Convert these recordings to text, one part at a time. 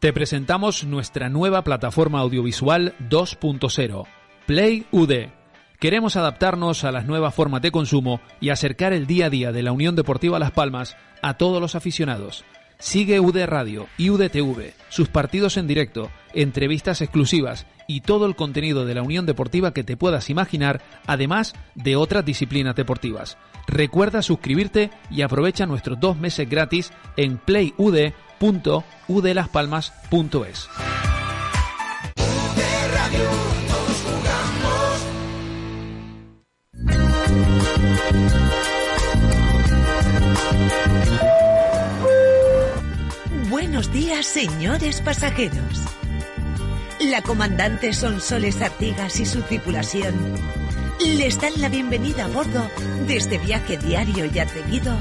Te presentamos nuestra nueva plataforma audiovisual 2.0, Play UD. Queremos adaptarnos a las nuevas formas de consumo y acercar el día a día de la Unión Deportiva Las Palmas a todos los aficionados. Sigue UD Radio y UDTV, sus partidos en directo, entrevistas exclusivas y todo el contenido de la Unión Deportiva que te puedas imaginar, además de otras disciplinas deportivas. Recuerda suscribirte y aprovecha nuestros dos meses gratis en playud.udelaspalmas.es. Buenos días, señores pasajeros. La comandante Sonsoles Artigas y su tripulación les dan la bienvenida a bordo de este viaje diario y atrevido.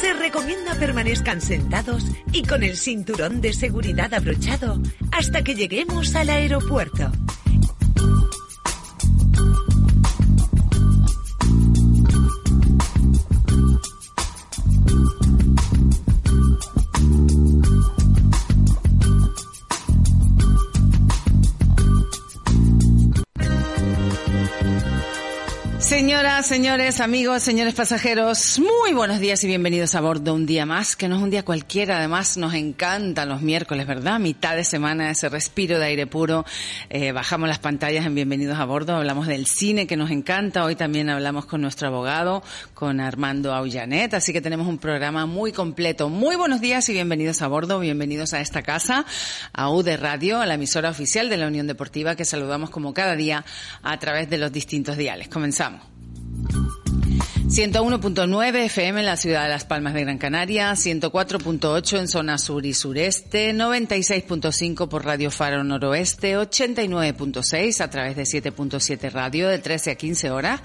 Se recomienda permanezcan sentados y con el cinturón de seguridad abrochado hasta que lleguemos al aeropuerto. Señoras, señores, amigos, señores pasajeros, muy buenos días y bienvenidos a bordo un día más, que no es un día cualquiera, además nos encantan los miércoles, ¿verdad? Mitad de semana, ese respiro de aire puro, eh, bajamos las pantallas en Bienvenidos a bordo, hablamos del cine que nos encanta, hoy también hablamos con nuestro abogado, con Armando Aullanet, así que tenemos un programa muy completo. Muy buenos días y bienvenidos a bordo, bienvenidos a esta casa, a UD Radio, a la emisora oficial de la Unión Deportiva, que saludamos como cada día a través de los distintos diales. Comenzamos. 101.9 FM en la ciudad de Las Palmas de Gran Canaria, 104.8 en zona sur y sureste, 96.5 por Radio Faro Noroeste, 89.6 a través de 7.7 Radio de 13 a 15 horas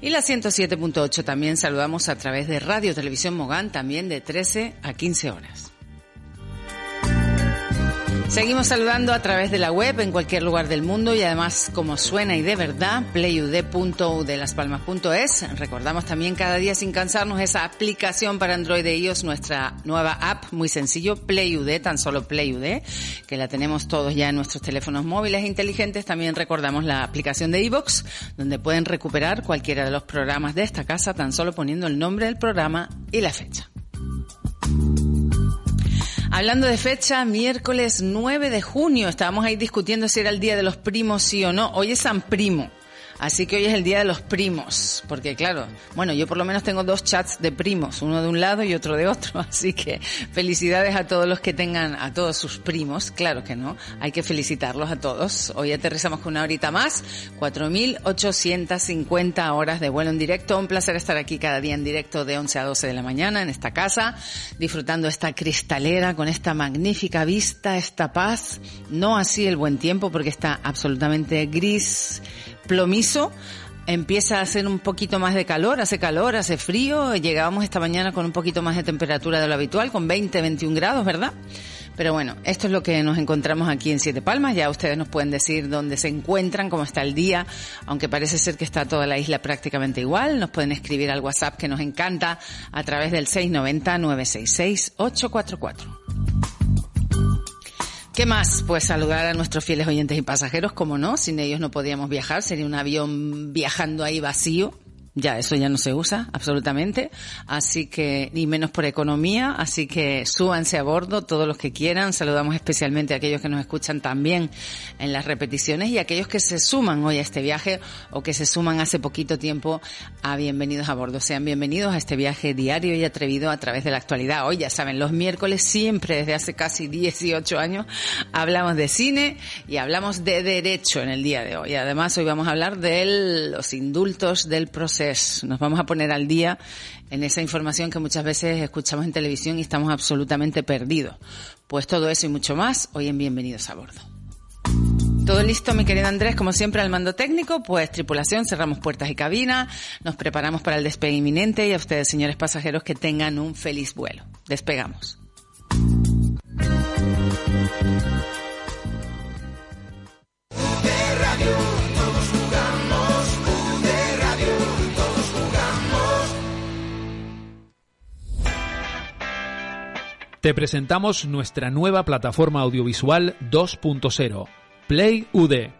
y la 107.8 también saludamos a través de Radio Televisión Mogán también de 13 a 15 horas. Seguimos saludando a través de la web en cualquier lugar del mundo y además como suena y de verdad, playud.udelaspalmas.es. Recordamos también cada día sin cansarnos esa aplicación para Android de iOS, nuestra nueva app, muy sencillo, PlayUD, tan solo PlayUD, que la tenemos todos ya en nuestros teléfonos móviles inteligentes. También recordamos la aplicación de iVox, donde pueden recuperar cualquiera de los programas de esta casa tan solo poniendo el nombre del programa y la fecha. Hablando de fecha, miércoles 9 de junio, estábamos ahí discutiendo si era el día de los primos, sí o no. Hoy es San Primo. Así que hoy es el día de los primos, porque claro, bueno, yo por lo menos tengo dos chats de primos, uno de un lado y otro de otro, así que felicidades a todos los que tengan a todos sus primos, claro que no, hay que felicitarlos a todos. Hoy aterrizamos con una horita más, 4.850 horas de vuelo en directo, un placer estar aquí cada día en directo de 11 a 12 de la mañana en esta casa, disfrutando esta cristalera con esta magnífica vista, esta paz, no así el buen tiempo porque está absolutamente gris, plomizo, empieza a hacer un poquito más de calor, hace calor, hace frío, llegábamos esta mañana con un poquito más de temperatura de lo habitual, con 20, 21 grados, ¿verdad? Pero bueno, esto es lo que nos encontramos aquí en Siete Palmas. Ya ustedes nos pueden decir dónde se encuentran, cómo está el día, aunque parece ser que está toda la isla prácticamente igual. Nos pueden escribir al WhatsApp que nos encanta a través del 690-966-844. ¿Qué más? Pues saludar a nuestros fieles oyentes y pasajeros, como no, sin ellos no podíamos viajar, sería un avión viajando ahí vacío, ya eso ya no se usa absolutamente, así que ni menos por economía, así que súbanse a bordo todos los que quieran. Saludamos especialmente a aquellos que nos escuchan también en las repeticiones y a aquellos que se suman hoy a este viaje o que se suman hace poquito tiempo a bienvenidos a bordo. Sean bienvenidos a este viaje diario y atrevido a través de la actualidad. Hoy ya saben, los miércoles siempre desde hace casi 18 años hablamos de cine y hablamos de derecho en el día de hoy. Además hoy vamos a hablar de los indultos del proceso nos vamos a poner al día en esa información que muchas veces escuchamos en televisión y estamos absolutamente perdidos. Pues todo eso y mucho más hoy en Bienvenidos a Bordo. Todo listo, mi querido Andrés, como siempre al mando técnico, pues tripulación, cerramos puertas y cabina, nos preparamos para el despegue inminente y a ustedes, señores pasajeros, que tengan un feliz vuelo. Despegamos. Te presentamos nuestra nueva plataforma audiovisual 2.0, Play UD.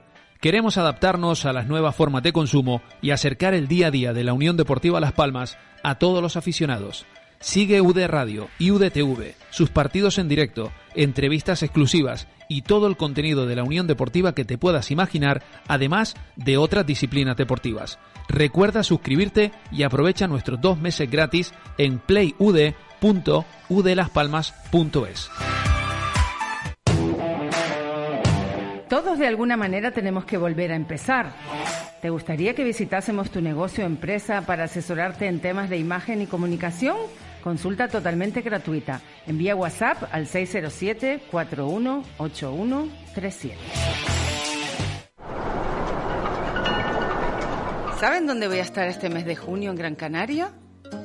Queremos adaptarnos a las nuevas formas de consumo y acercar el día a día de la Unión Deportiva Las Palmas a todos los aficionados. Sigue UD Radio y UDTV, sus partidos en directo, entrevistas exclusivas y todo el contenido de la Unión Deportiva que te puedas imaginar, además de otras disciplinas deportivas. Recuerda suscribirte y aprovecha nuestros dos meses gratis en playud.udelaspalmas.es. Todos de alguna manera tenemos que volver a empezar. ¿Te gustaría que visitásemos tu negocio o empresa para asesorarte en temas de imagen y comunicación? Consulta totalmente gratuita. Envía WhatsApp al 607-418137. ¿Saben dónde voy a estar este mes de junio en Gran Canaria?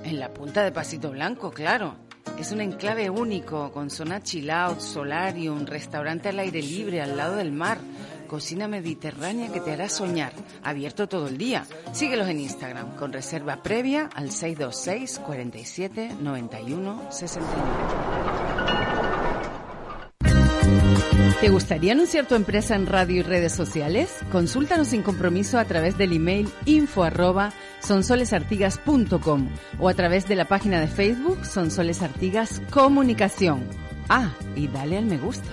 En la punta de Pasito Blanco, claro. Es un enclave único, con zona chill out, solarium, restaurante al aire libre al lado del mar, cocina mediterránea que te hará soñar, abierto todo el día. Síguelos en Instagram con reserva previa al 626 47 91 69. ¿Te gustaría anunciar tu empresa en radio y redes sociales? Consúltanos sin compromiso a través del email info arroba sonsolesartigas.com o a través de la página de Facebook Sonsoles Artigas Comunicación. Ah, y dale al me gusta.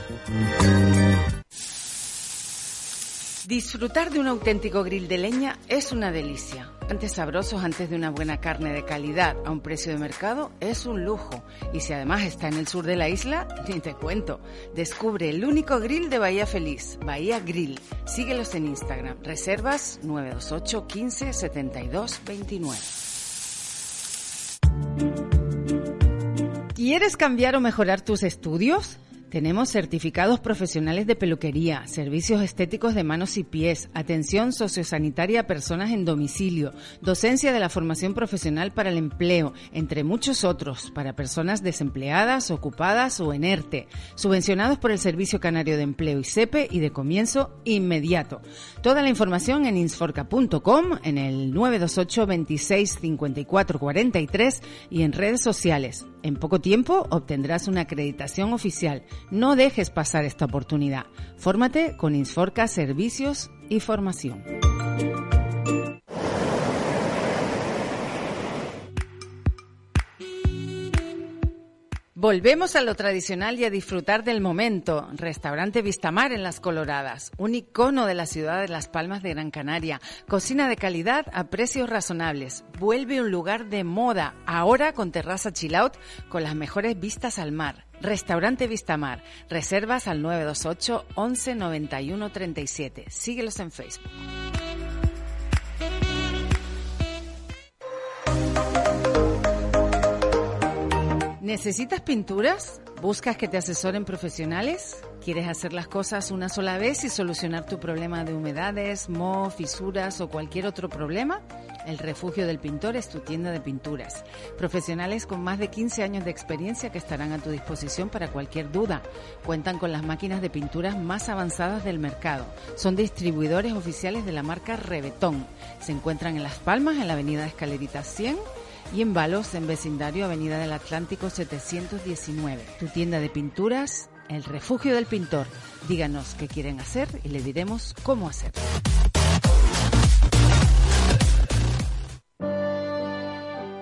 Disfrutar de un auténtico grill de leña es una delicia. Antes sabrosos antes de una buena carne de calidad a un precio de mercado es un lujo. Y si además está en el sur de la isla, ni te cuento. Descubre el único grill de Bahía Feliz, Bahía Grill. Síguelos en Instagram. Reservas 928 15 72 29. ¿Quieres cambiar o mejorar tus estudios? Tenemos certificados profesionales de peluquería, servicios estéticos de manos y pies, atención sociosanitaria a personas en domicilio, docencia de la formación profesional para el empleo, entre muchos otros, para personas desempleadas, ocupadas o en ERTE, subvencionados por el Servicio Canario de Empleo y CEPE y de comienzo inmediato. Toda la información en insforca.com, en el 928 26 54 43 y en redes sociales. En poco tiempo obtendrás una acreditación oficial. No dejes pasar esta oportunidad. Fórmate con Insforca Servicios y Formación. Volvemos a lo tradicional y a disfrutar del momento. Restaurante Vistamar en Las Coloradas, un icono de la ciudad de Las Palmas de Gran Canaria. Cocina de calidad a precios razonables. Vuelve un lugar de moda, ahora con terraza chill out, con las mejores vistas al mar. Restaurante Vistamar. Reservas al 928 11 91 37. Síguelos en Facebook. ¿Necesitas pinturas? ¿Buscas que te asesoren profesionales? ¿Quieres hacer las cosas una sola vez y solucionar tu problema de humedades, moho, fisuras o cualquier otro problema? El Refugio del Pintor es tu tienda de pinturas. Profesionales con más de 15 años de experiencia que estarán a tu disposición para cualquier duda. Cuentan con las máquinas de pinturas más avanzadas del mercado. Son distribuidores oficiales de la marca Rebetón. Se encuentran en Las Palmas, en la avenida Escalerita 100 y en Balos, en vecindario Avenida del Atlántico 719. Tu tienda de pinturas, El Refugio del Pintor. Díganos qué quieren hacer y le diremos cómo hacerlo.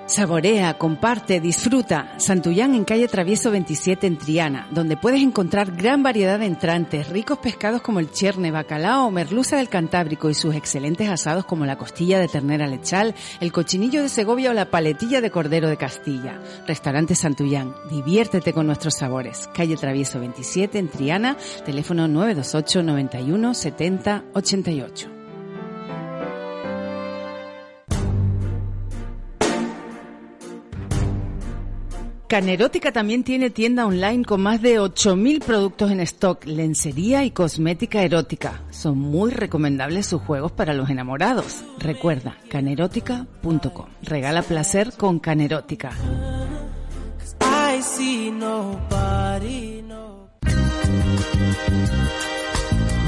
Saborea, comparte, disfruta. Santullán en calle Travieso 27 en Triana, donde puedes encontrar gran variedad de entrantes, ricos pescados como el cherne, bacalao merluza del Cantábrico y sus excelentes asados como la costilla de ternera lechal, el cochinillo de Segovia o la paletilla de cordero de Castilla. Restaurante Santullán, diviértete con nuestros sabores. Calle Travieso 27 en Triana, teléfono 928 91 70 88. Canerótica también tiene tienda online con más de 8.000 productos en stock, lencería y cosmética erótica. Son muy recomendables sus juegos para los enamorados. Recuerda, canerótica.com. Regala placer con Canerótica.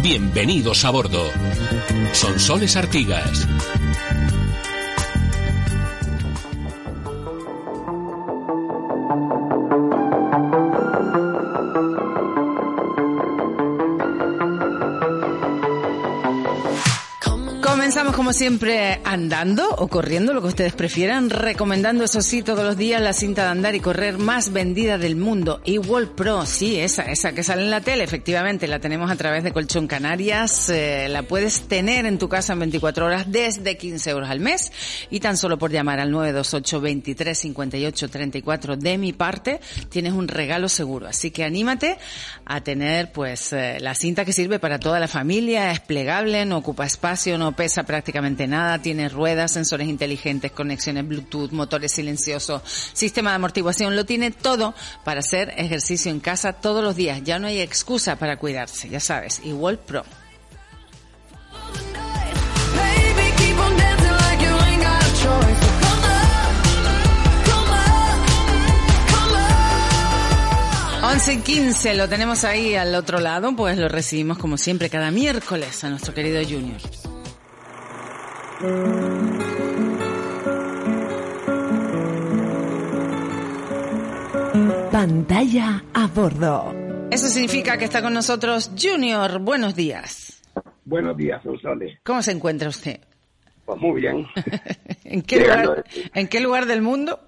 Bienvenidos a bordo. Son Soles Artigas. Comenzamos como siempre andando o corriendo, lo que ustedes prefieran, recomendando eso sí todos los días la cinta de andar y correr más vendida del mundo, Ewall Pro, sí, esa, esa que sale en la tele, efectivamente, la tenemos a través de Colchón Canarias, eh, la puedes tener en tu casa en 24 horas desde 15 euros al mes. Y tan solo por llamar al 928 23 58 34 de mi parte tienes un regalo seguro, así que anímate a tener pues eh, la cinta que sirve para toda la familia, es plegable, no ocupa espacio, no pesa prácticamente nada, tiene ruedas, sensores inteligentes, conexiones Bluetooth, motores silenciosos, sistema de amortiguación, lo tiene todo para hacer ejercicio en casa todos los días. Ya no hay excusa para cuidarse, ya sabes, igual Pro. Once y 15 lo tenemos ahí al otro lado, pues lo recibimos como siempre cada miércoles a nuestro querido Junior. Pantalla a bordo. Eso significa que está con nosotros Junior. Buenos días. Buenos días, Sonsoles. ¿Cómo se encuentra usted? Pues muy bien. ¿En qué, lugar, ¿En qué lugar del mundo?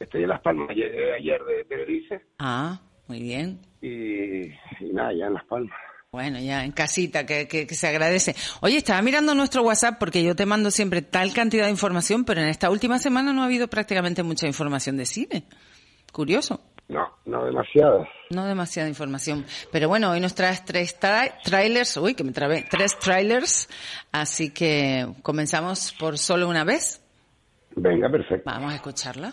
Estoy en Las Palmas ayer, ayer de Tenerife. Ah, muy bien. Y, y nada, ya en Las Palmas. Bueno, ya en casita, que, que, que, se agradece. Oye, estaba mirando nuestro WhatsApp porque yo te mando siempre tal cantidad de información, pero en esta última semana no ha habido prácticamente mucha información de cine. Curioso. No, no demasiada. No demasiada información. Pero bueno, hoy nos traes tres tra trailers, uy, que me trabé, tres trailers, así que comenzamos por solo una vez. Venga, perfecto. Vamos a escucharla.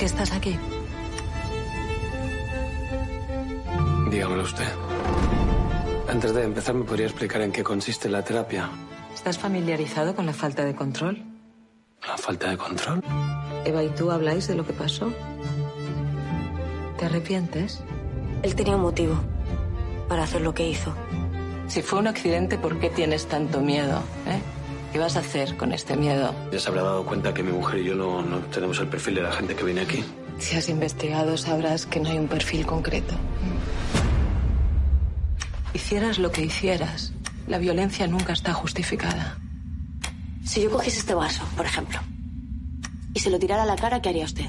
Qué estás aquí? Dígamelo usted. Antes de empezar, ¿me podría explicar en qué consiste la terapia? ¿Estás familiarizado con la falta de control? ¿La falta de control? Eva y tú habláis de lo que pasó. ¿Te arrepientes? Él tenía un motivo para hacer lo que hizo. Si fue un accidente, ¿por qué tienes tanto miedo? ¿eh? ¿Qué vas a hacer con este miedo? Ya se habrá dado cuenta que mi mujer y yo no, no tenemos el perfil de la gente que viene aquí. Si has investigado, sabrás que no hay un perfil concreto. Hicieras lo que hicieras, la violencia nunca está justificada. Si yo cogiese este vaso, por ejemplo, y se lo tirara a la cara, ¿qué haría usted?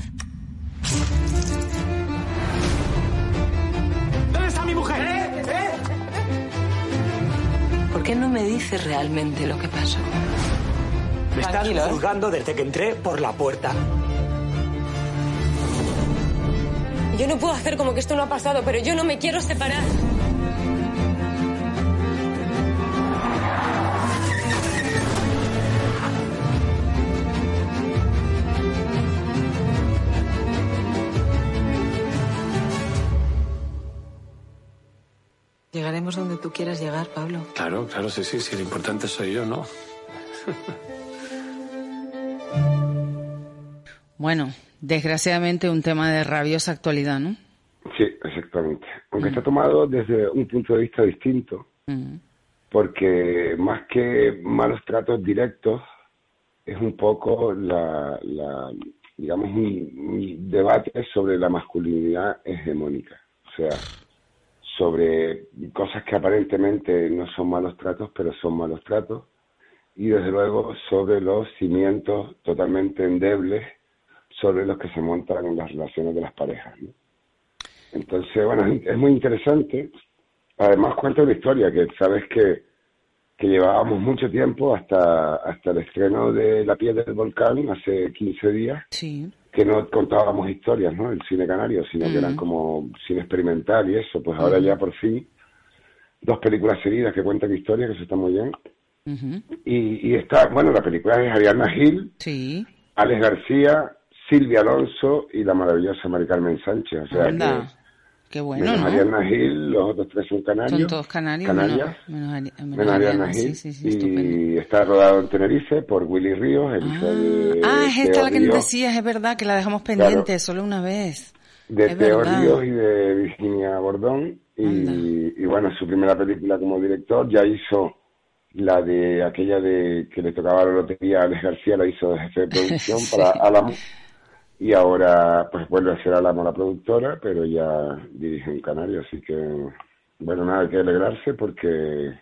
Qué no me dices realmente lo que pasó? Me estás juzgando desde que entré por la puerta. Yo no puedo hacer como que esto no ha pasado, pero yo no me quiero separar. Llegaremos donde tú quieras llegar, Pablo. Claro, claro, sí, sí, sí. Lo importante soy yo, ¿no? Bueno, desgraciadamente un tema de rabiosa actualidad, ¿no? Sí, exactamente. Aunque está tomado desde un punto de vista distinto, Mm. porque más que malos tratos directos, es un poco la, la digamos, un debate sobre la masculinidad hegemónica. O sea, sobre cosas que aparentemente no son malos tratos, pero son malos tratos, y desde luego sobre los cimientos totalmente endebles sobre los que se montan las relaciones de las parejas. Entonces, bueno, es es muy interesante. Además cuenta una historia que sabes que, que llevábamos mucho tiempo hasta, hasta el estreno de La piel del volcán hace 15 días, Sí. Que no contábamos historias, ¿no? El cine canario, sino que eran como cine experimental y eso. Pues ahora ya por fin dos películas seguidas que cuentan historias, que eso está muy bien. Y, y está, bueno, la película es Ariadna Gil, Sí. Alex García, Silvia Alonso y la maravillosa Mari Carmen Sánchez. O sea que Qué bueno, menos ¿no? Ariadna Gil, los otros tres son canarios. Son todos canarios. Canarias. Menos, menos, menos Menos Ariadna Ariadna, Gil. Sí, sí, estupendo. y está rodado en Tenerife por Willy Ríos, el hijo de Ah, es esta Teo la que nos decías, es verdad, que la dejamos pendiente solo una vez. de es Teo verdad. Ríos y de Virginia Bordón. Y, y bueno, su primera película como director ya hizo la de aquella de que le tocaba la lotería a Alex García, la hizo de jefe de producción para Álamo. Y ahora pues vuelve a ser Alamo la productora, pero ya dirige en Canarias, así que bueno, nada que alegrarse porque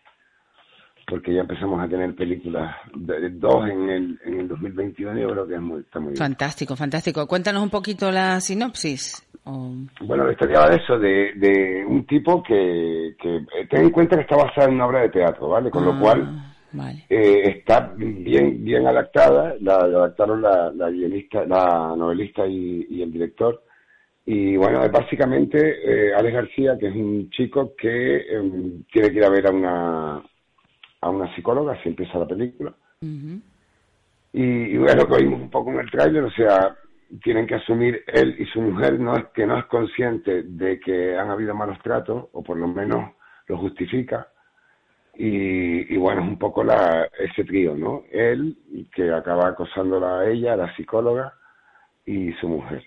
porque ya empezamos a tener películas, de, dos en el, en el 2021 y yo creo que es muy, está muy bien. Fantástico, fantástico. Cuéntanos un poquito la sinopsis. Bueno, la historia va de eso, de, de un tipo que, que ten en cuenta que está basada en una obra de teatro, ¿vale? Con lo Ah, eh, está bien bien adaptada, la, la adaptaron la, la guionista, la novelista y, y el director. Y bueno, básicamente eh, Alex García, que es un chico que em, tiene que ir a ver a una, a una psicóloga, así empieza la película. Y, y bueno, lo que oímos un poco en el tráiler, o sea, tienen que asumir él y su mujer no es que no es consciente de que han habido malos tratos, o por lo menos lo justifica. Y, y bueno, es un poco la, ese trío, ¿no? Él, que acaba acosándola a ella, la psicóloga, y su mujer.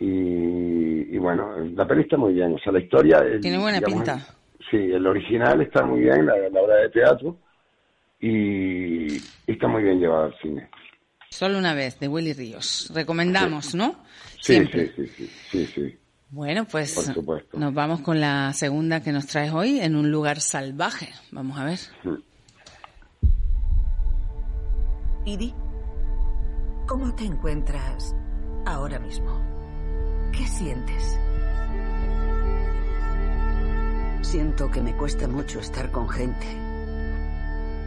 Y, y bueno, la peli está muy bien, o sea, la historia... el- Tiene buena digamos, pinta. Sí, el original está muy bien, la, la obra de teatro, y, y está muy bien llevada al cine. Solo una vez, de Willy Ríos. Recomendamos, ¿no? Sí, Siempre. sí, sí, sí, sí, sí. Bueno, pues nos vamos con la segunda que nos traes hoy, en un lugar salvaje. Vamos a ver. Idi, ¿cómo te encuentras ahora mismo? ¿Qué sientes? Siento que me cuesta mucho estar con gente.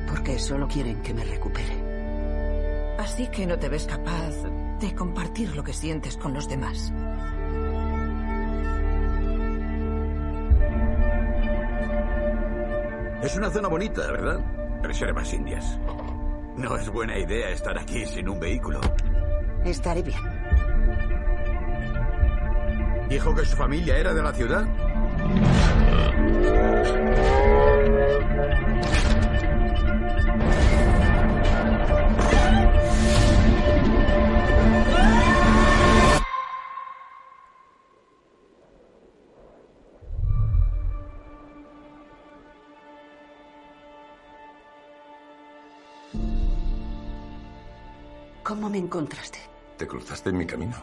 Porque solo quieren que me recupere. Así que no te ves capaz de compartir lo que sientes con los demás. Es una zona bonita, ¿verdad? Reservas indias. No es buena idea estar aquí sin un vehículo. Estaré bien. ¿Dijo que su familia era de la ciudad? ¿Cómo me encontraste? ¿Te cruzaste en mi camino?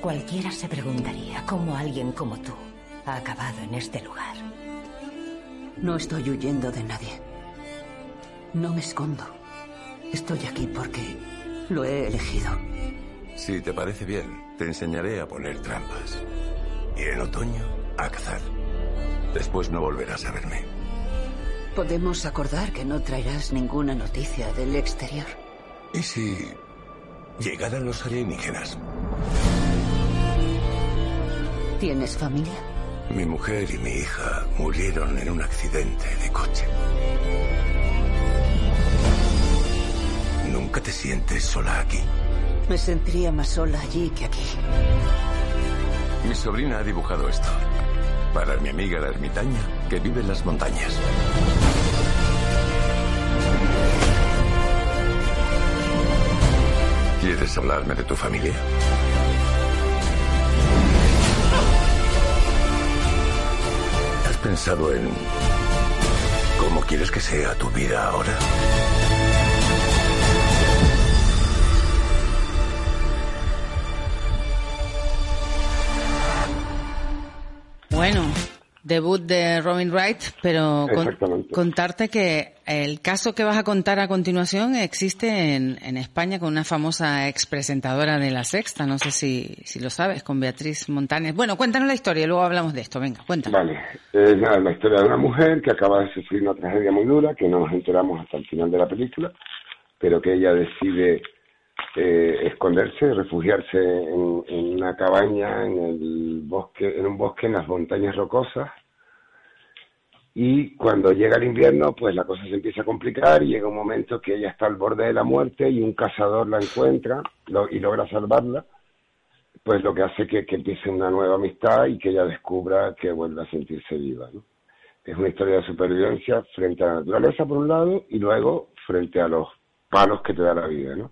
Cualquiera se preguntaría cómo alguien como tú ha acabado en este lugar. No estoy huyendo de nadie. No me escondo. Estoy aquí porque lo he elegido. Si te parece bien, te enseñaré a poner trampas. Y en otoño, a cazar. Después no volverás a verme. Podemos acordar que no traerás ninguna noticia del exterior. ¿Y si llegaran los alienígenas? ¿Tienes familia? Mi mujer y mi hija murieron en un accidente de coche. Nunca te sientes sola aquí. Me sentiría más sola allí que aquí. Mi sobrina ha dibujado esto. Para mi amiga la ermitaña, que vive en las montañas. ¿Quieres hablarme de tu familia? ¿Has pensado en cómo quieres que sea tu vida ahora? Bueno, debut de Robin Wright, pero con- contarte que el caso que vas a contar a continuación existe en, en España con una famosa expresentadora de La Sexta, no sé si, si lo sabes, con Beatriz Montanes. Bueno, cuéntanos la historia y luego hablamos de esto, venga, cuéntanos. Vale, es la historia de una mujer que acaba de sufrir una tragedia muy dura, que no nos enteramos hasta el final de la película, pero que ella decide eh, esconderse, refugiarse en, en una cabaña en el bosque, en un bosque en las montañas rocosas. Y cuando llega el invierno, pues la cosa se empieza a complicar y llega un momento que ella está al borde de la muerte y un cazador la encuentra lo- y logra salvarla pues lo que hace que, que empiece una nueva amistad y que ella descubra que vuelve a sentirse viva. ¿no? Es una historia de supervivencia frente a la naturaleza por un lado y luego frente a los palos que te da la vida. ¿no?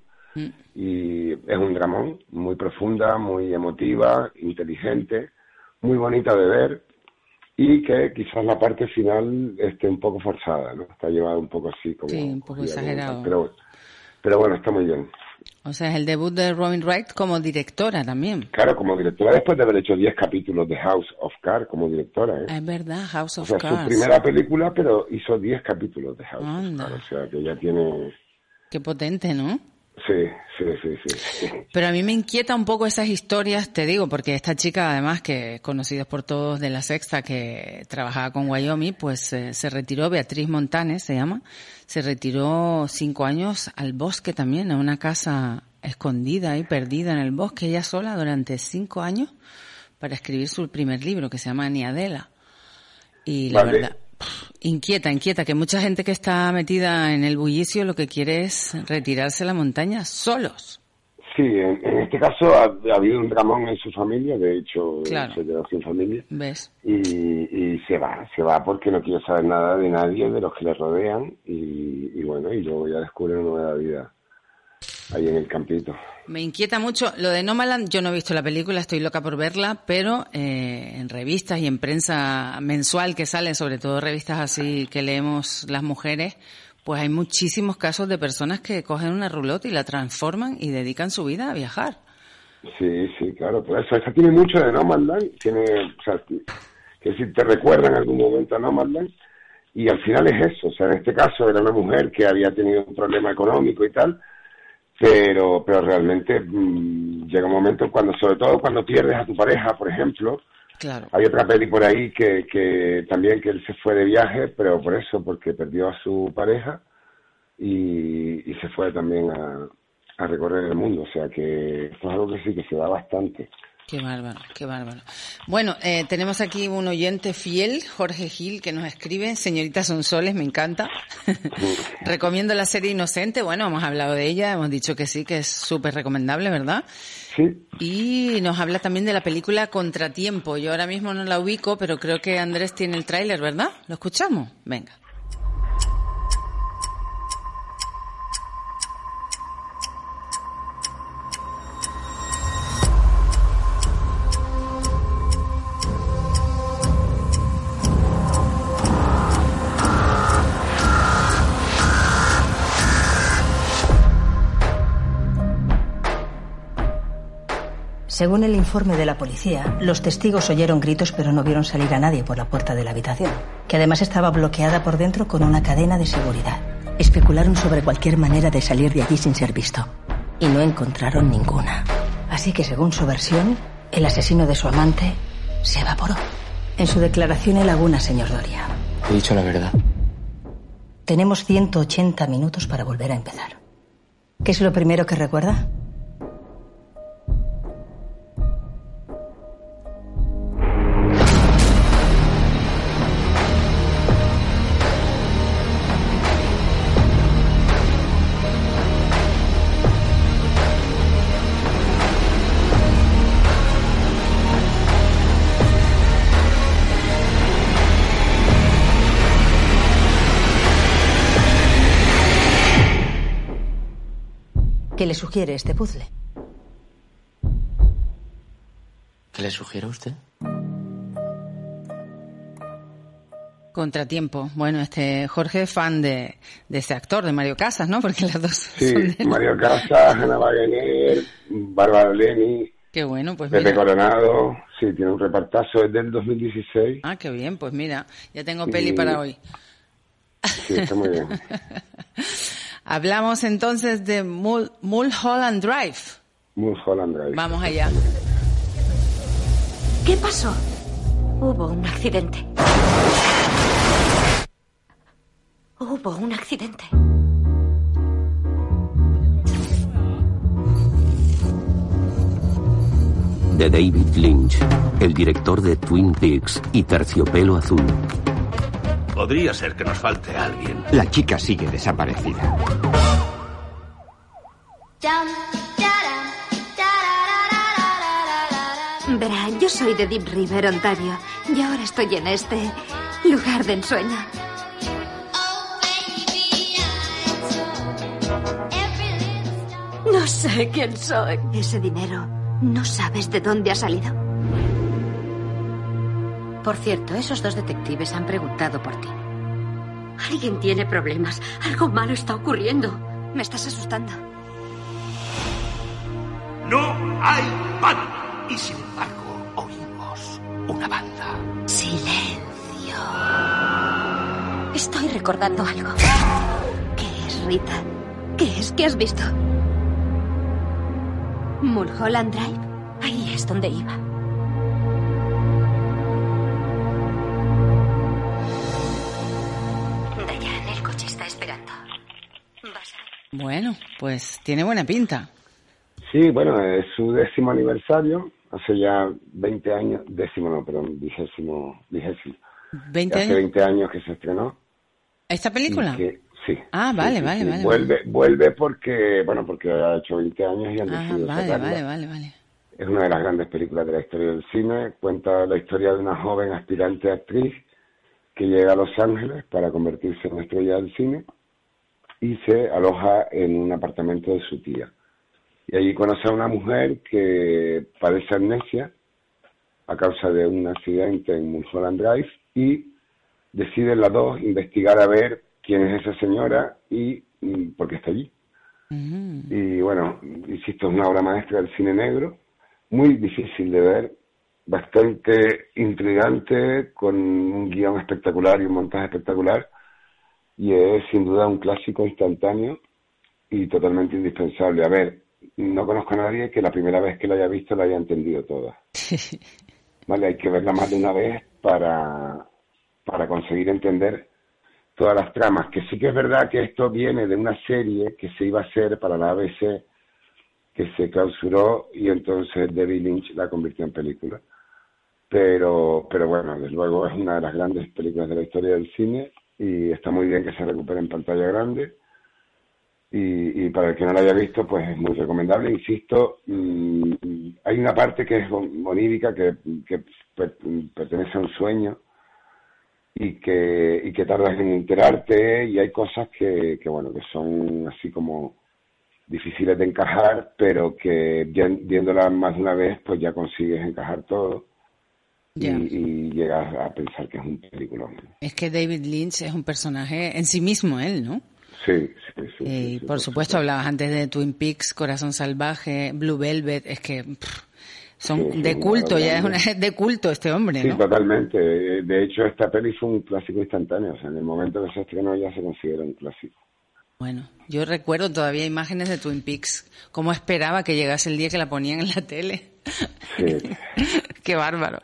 Y es un dramón muy profunda, muy emotiva, inteligente, muy bonita de ver y que quizás la parte final esté un poco forzada, ¿no? Está llevada un poco así como... Sí, un poco exagerado. Pero, Pero bueno, está muy bien. O sea, es el debut de Robin Wright como directora también. Claro, como directora después de haber hecho 10 capítulos de House of Cards como directora. ¿eh? Es verdad, House of o sea, Cards. su primera película, pero hizo 10 capítulos de House of Cards. O sea, que ya tiene... Qué potente, ¿no? Sí, sí, sí, sí. Pero a mí me inquieta un poco esas historias, te digo, porque esta chica, además, que conocida por todos de la sexta, que trabajaba con Wyoming, pues eh, se retiró, Beatriz Montanes se llama, se retiró cinco años al bosque también, a una casa escondida y perdida en el bosque, ella sola durante cinco años, para escribir su primer libro, que se llama Niadela. Y la Vale. verdad, inquieta, inquieta, que mucha gente que está metida en el bullicio lo que quiere es retirarse a la montaña solos. Sí, en, en este caso ha, ha habido un dramón en su familia, de hecho Claro. se quedó sin familia ¿Ves? y, y se va, se va porque no quiere saber nada de nadie, de los que le rodean y, y bueno, y luego ya descubre una nueva vida ahí en el campito. Me inquieta mucho lo de Nomadland. Yo no he visto la película, estoy loca por verla, pero eh, en revistas y en prensa mensual que sale, sobre todo revistas así que leemos las mujeres, pues hay muchísimos casos de personas que cogen una roulotte y la transforman y dedican su vida a viajar. Sí, sí, claro, por eso, esa tiene mucho de Nomadland, tiene, o sea, que si te recuerda en algún momento a Nomadland, y al final es eso, o sea, en este caso era una mujer que había tenido un problema económico y tal, pero, pero realmente mm, llega un momento cuando, sobre todo cuando pierdes a tu pareja, por ejemplo, Claro. hay otra peli por ahí que, que también que él se fue de viaje, pero por eso, porque perdió a su pareja y, y se fue también a, a recorrer el mundo. O sea que esto es algo que sí que se da bastante. Qué bárbaro, qué bárbaro. Bueno, eh, tenemos aquí un oyente fiel, Jorge Gil, que nos escribe, señorita Sonsoles, me encanta. Recomiendo la serie Inocente, bueno, hemos hablado de ella, hemos dicho que sí, que es súper recomendable, ¿verdad? Sí. Y nos habla también de la película Contratiempo. Yo ahora mismo no la ubico, pero creo que Andrés tiene el tráiler, ¿verdad? ¿Lo escuchamos? Venga. Según el informe de la policía, los testigos oyeron gritos pero no vieron salir a nadie por la puerta de la habitación, que además estaba bloqueada por dentro con una cadena de seguridad. Especularon sobre cualquier manera de salir de allí sin ser visto y no encontraron ninguna. Así que según su versión, el asesino de su amante se evaporó. En su declaración en Laguna, señor Doria, He dicho la verdad. tenemos 180 minutos para volver a empezar. ¿Qué es lo primero que recuerda? ¿Qué le sugiere este puzzle? ¿Qué le sugiere a usted? Contratiempo. Bueno, este Jorge es fan de, de este actor, de Mario Casas, ¿no? Porque las dos Sí, son de. Mario Casas, Ana Wagner, Bárbara Leni, Qué bueno, pues Pepe mira. Coronado. Sí, tiene un repartazo, es del 2016. Ah, qué bien, pues mira, ya tengo peli para hoy. Sí, está muy bien. Hablamos entonces de Mul- Mulholland Drive. Mulholland Drive. Vamos allá. ¿Qué pasó? Hubo un accidente. Hubo un accidente. de David Lynch, el director de Twin Peaks y Terciopelo Azul. Podría ser que nos falte alguien. La chica sigue desaparecida. Verá, yo soy de Deep River, Ontario, y ahora estoy en este lugar de ensueño. No sé quién soy. Ese dinero, ¿no sabes de dónde ha salido? Por cierto, esos dos detectives han preguntado por ti. Alguien tiene problemas. Algo malo está ocurriendo. Me estás asustando. No hay banda. Y sin embargo, oímos una banda. Silencio. Estoy recordando algo. ¿Qué es, Rita? ¿Qué es? ¿Qué has visto? Mulholland Drive. Ahí es donde iba. Bueno, pues tiene buena pinta. Sí, bueno, es su décimo aniversario, hace ya 20 años, décimo no, perdón, vigésimo, vigésimo. 20 hace años. 20 años que se estrenó. ¿Esta película? que- sí. Ah, vale, Sí, vale, sí. vale. Vuelve, vuelve porque, bueno, porque ha hecho 20 años y han Ah, decidido vale, sacarla. vale, vale, vale. Es una de las grandes películas de la historia del cine. Cuenta la historia de una joven aspirante actriz que llega a Los Ángeles para convertirse en estrella del cine y se aloja en un apartamento de su tía. Y allí conoce a una mujer que padece amnesia a causa de un accidente en Mulholland Drive y deciden las dos investigar a ver quién es esa señora y mm, por qué está allí. Y bueno, insisto, es una obra maestra del cine negro, muy difícil de ver, bastante intrigante, con un guion espectacular y un montaje espectacular, y es sin duda un clásico instantáneo y totalmente indispensable. A ver, no conozco a nadie que la primera vez que la haya visto la haya entendido toda. Vale, hay que verla más de una vez para, para conseguir entender todas las tramas. Que sí que es verdad que esto viene de una serie que se iba a hacer para la ABC, que se clausuró y entonces David Lynch la convirtió en película. Pero, pero bueno, desde luego es una de las grandes películas de la historia del cine y está muy bien que se recupere en pantalla grande. Y, y para el que no la haya visto, pues es muy recomendable. Insisto, mm, hay una parte que es on- onírica, que, que per- pertenece a un sueño y que, y que tardas en enterarte y hay cosas que, que, bueno, que son así como difíciles de encajar, pero que ya viéndola más de una vez, pues ya consigues encajar todo y, llegas a pensar que es un película. Es que David Lynch es un personaje en sí mismo, él, ¿no? Sí, sí, sí. Eh, Y por supuesto hablabas antes de Twin Peaks, Corazón Salvaje, Blue Velvet, es que pff, son Sí, de sí, culto, ya es, una, es de culto este hombre, Sí, ¿no? totalmente. De hecho, esta peli fue un clásico instantáneo. O sea, en el momento que se estrenó ya se considera un clásico. Bueno, yo recuerdo todavía imágenes de Twin Peaks, cómo esperaba que llegase el día que la ponían en la tele. Qué bárbaro.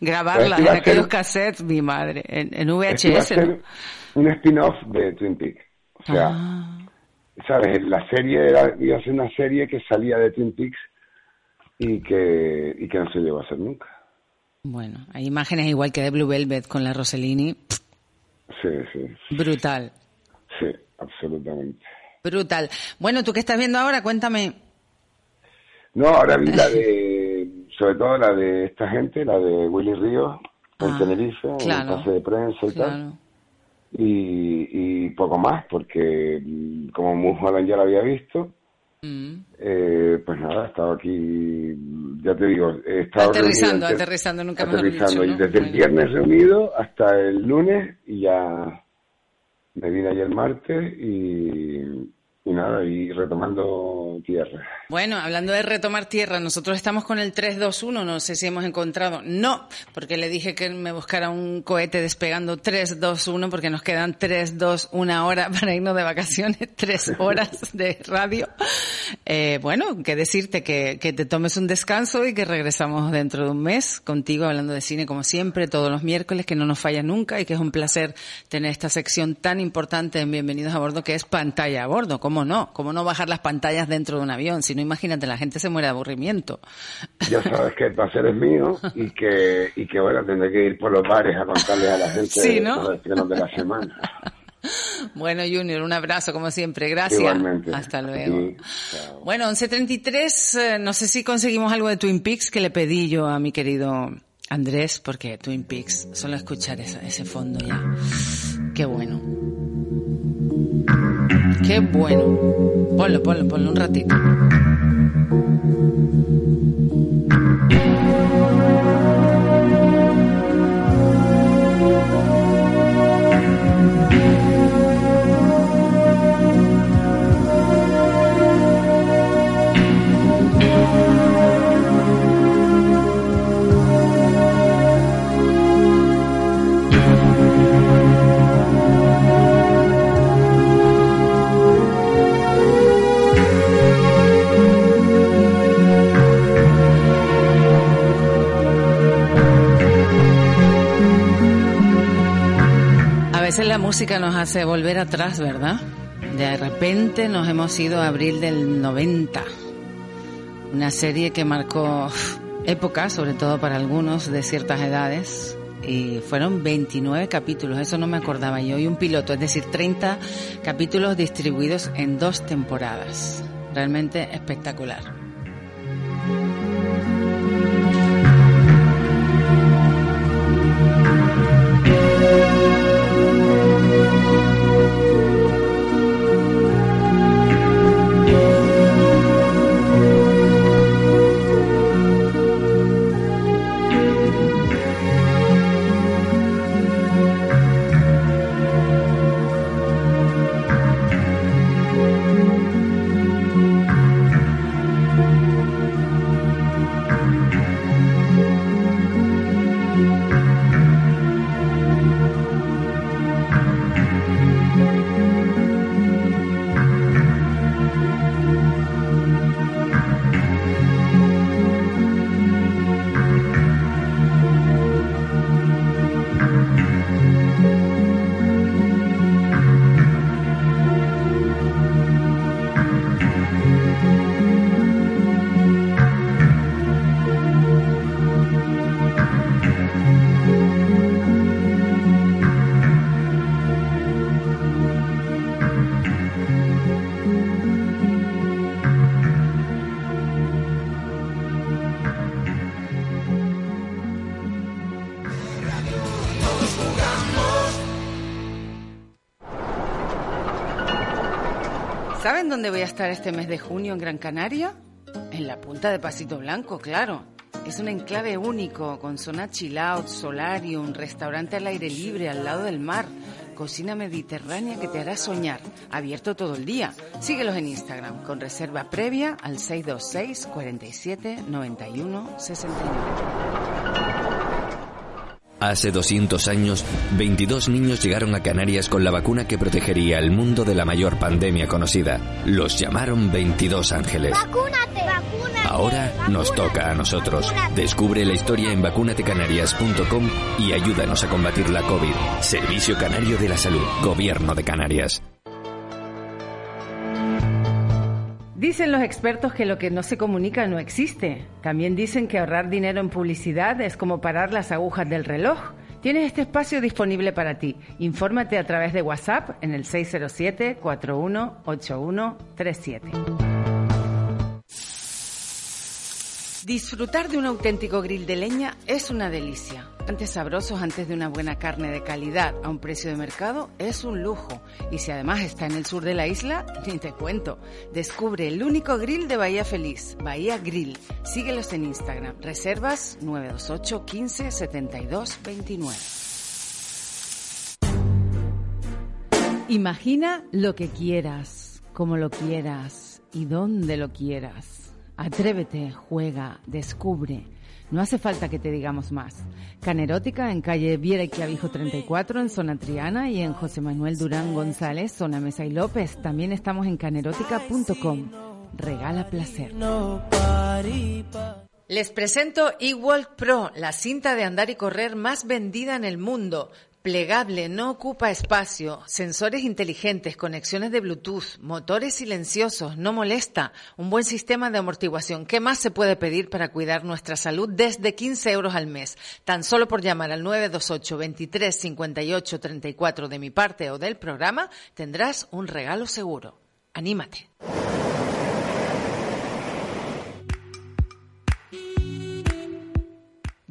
Grabarla en aquellos cassettes, mi madre, en, en a VHS, ser ¿no? un spin-off de Twin Peaks. O sea, Ah. ¿sabes? La serie era, iba a ser una serie que salía de Twin Peaks y que, y que no se llegó a hacer nunca. Bueno, hay imágenes igual que de Blue Velvet con la Rossellini. Sí, sí, Brutal, sí, absolutamente. brutal. Bueno, ¿tú qué estás viendo ahora? Cuéntame. No, ahora vi la de, sobre todo la de esta gente, la de Willy Ríos, por Ah, Tenerife, en claro, el pase de prensa y tal. Y, y poco más, porque mm, como Mulholland ya la había visto, Mm. eh, pues nada, he estado aquí, ya te digo, he estado Aterrizando, reunido aterrizando, nunca mejor aterrizando, dicho, y ¿no? desde el viernes reunido hasta el lunes y ya me vine ayer martes y, y nada, y retomando tierra. Bueno, hablando de retomar tierra, nosotros estamos con el 321, no sé si hemos encontrado. No, porque le dije que me buscara un cohete despegando 321 porque nos quedan 3, 2, una hora para irnos de vacaciones, tres horas de radio. Eh, bueno, que decirte que, que te tomes un descanso y que regresamos dentro de un mes contigo hablando de cine como siempre, todos los miércoles, que no nos falla nunca y que es un placer tener esta sección tan importante en Bienvenidos a Bordo que es pantalla a bordo. ¿Cómo no? ¿Cómo no bajar las pantallas dentro de un avión? Si no, imagínate, la gente se muere de aburrimiento. Ya sabes que el placer es mío y que, y que bueno, tendré que ir por los bares a contarles a la gente Sí, ¿no? los estrenos de la semana. Bueno, Junior, un abrazo como siempre. Gracias. Igualmente. Hasta luego. Chao. Bueno, 11.33, eh, no sé si conseguimos algo de Twin Peaks que le pedí yo a mi querido Andrés, porque Twin Peaks, solo escuchar esa- ese fondo ya. Qué bueno. Qué bueno. Ponlo, ponlo, ponlo un ratito. Música nos hace volver atrás, ¿verdad? De repente nos hemos ido a abril del 90. Una serie que marcó época, sobre todo para algunos de ciertas edades. Y fueron 29 capítulos, eso no me acordaba yo, y un piloto, es decir, 30 capítulos distribuidos en dos temporadas. Realmente espectacular. Este mes de junio en Gran Canaria? En la punta de Pasito Blanco, claro. Es un enclave único, con zona chill out, solarium, restaurante al aire libre al lado del mar, cocina mediterránea que te hará soñar, abierto todo el día. Síguelos en Instagram con reserva previa al 626 47 91 69. Hace 200 años, 22 niños llegaron a Canarias con la vacuna que protegería al mundo de la mayor pandemia conocida. Los llamaron 22 ángeles. ¡Vacúnate! ¡Vacúnate! Ahora nos toca a nosotros. Descubre la historia en vacunatecanarias.com y ayúdanos a combatir la COVID. Servicio Canario de la Salud. Gobierno de Canarias. Dicen los expertos que lo que no se comunica no existe. También dicen que ahorrar dinero en publicidad es como parar las agujas del reloj. Tienes este espacio disponible para ti. Infórmate a través de WhatsApp en el 607-418137. Disfrutar de un auténtico grill de leña es una delicia. Antes sabrosos antes de una buena carne de calidad a un precio de mercado es un lujo. Y si además está en el sur de la isla, ni te cuento. Descubre el único grill de Bahía Feliz, Bahía Grill. Síguelos en Instagram. Reservas 928 15 72 29. Imagina lo que quieras, como lo quieras y dónde lo quieras. Atrévete, juega, descubre. No hace falta que te digamos más. Canerótica en calle Viera y Clavijo 34 en zona Triana y en José Manuel Durán González, zona Mesa y López. También estamos en canerótica.com. Regala placer. Les presento eWalk Pro, la cinta de andar y correr más vendida en el mundo. Plegable, no ocupa espacio, sensores inteligentes, conexiones de Bluetooth, motores silenciosos, no molesta, un buen sistema de amortiguación. ¿Qué más se puede pedir para cuidar nuestra salud desde 15 euros al mes? Tan solo por llamar al 928 23 58 34 de mi parte o del programa, tendrás un regalo seguro. Anímate.